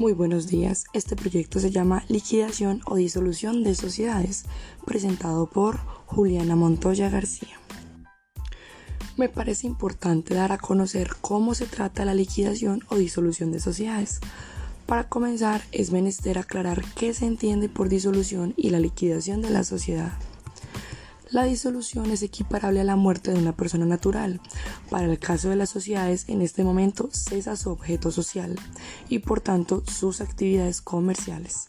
Muy buenos días. Este proyecto se llama Liquidación o Disolución de Sociedades, presentado por Juliana Montoya García. Me parece importante dar a conocer cómo se trata la liquidación o disolución de sociedades. Para comenzar, es menester aclarar qué se entiende por disolución y la liquidación de la sociedad. La disolución es equiparable a la muerte de una persona natural. Para el caso de las sociedades, en este momento cesa su objeto social y por tanto sus actividades comerciales.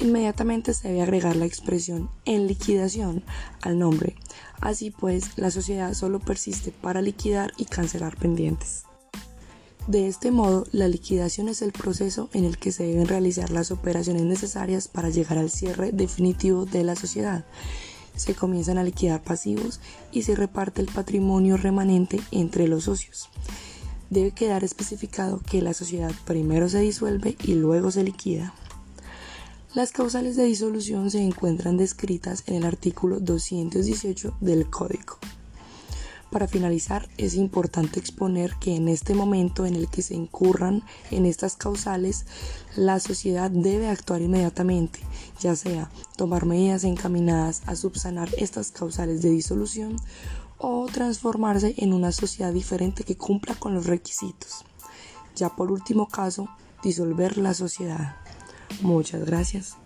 Inmediatamente se debe agregar la expresión en liquidación al nombre. Así pues, la sociedad solo persiste para liquidar y cancelar pendientes. De este modo, la liquidación es el proceso en el que se deben realizar las operaciones necesarias para llegar al cierre definitivo de la sociedad se comienzan a liquidar pasivos y se reparte el patrimonio remanente entre los socios. Debe quedar especificado que la sociedad primero se disuelve y luego se liquida. Las causales de disolución se encuentran descritas en el artículo 218 del Código. Para finalizar, es importante exponer que en este momento en el que se incurran en estas causales, la sociedad debe actuar inmediatamente, ya sea tomar medidas encaminadas a subsanar estas causales de disolución o transformarse en una sociedad diferente que cumpla con los requisitos. Ya por último caso, disolver la sociedad. Muchas gracias.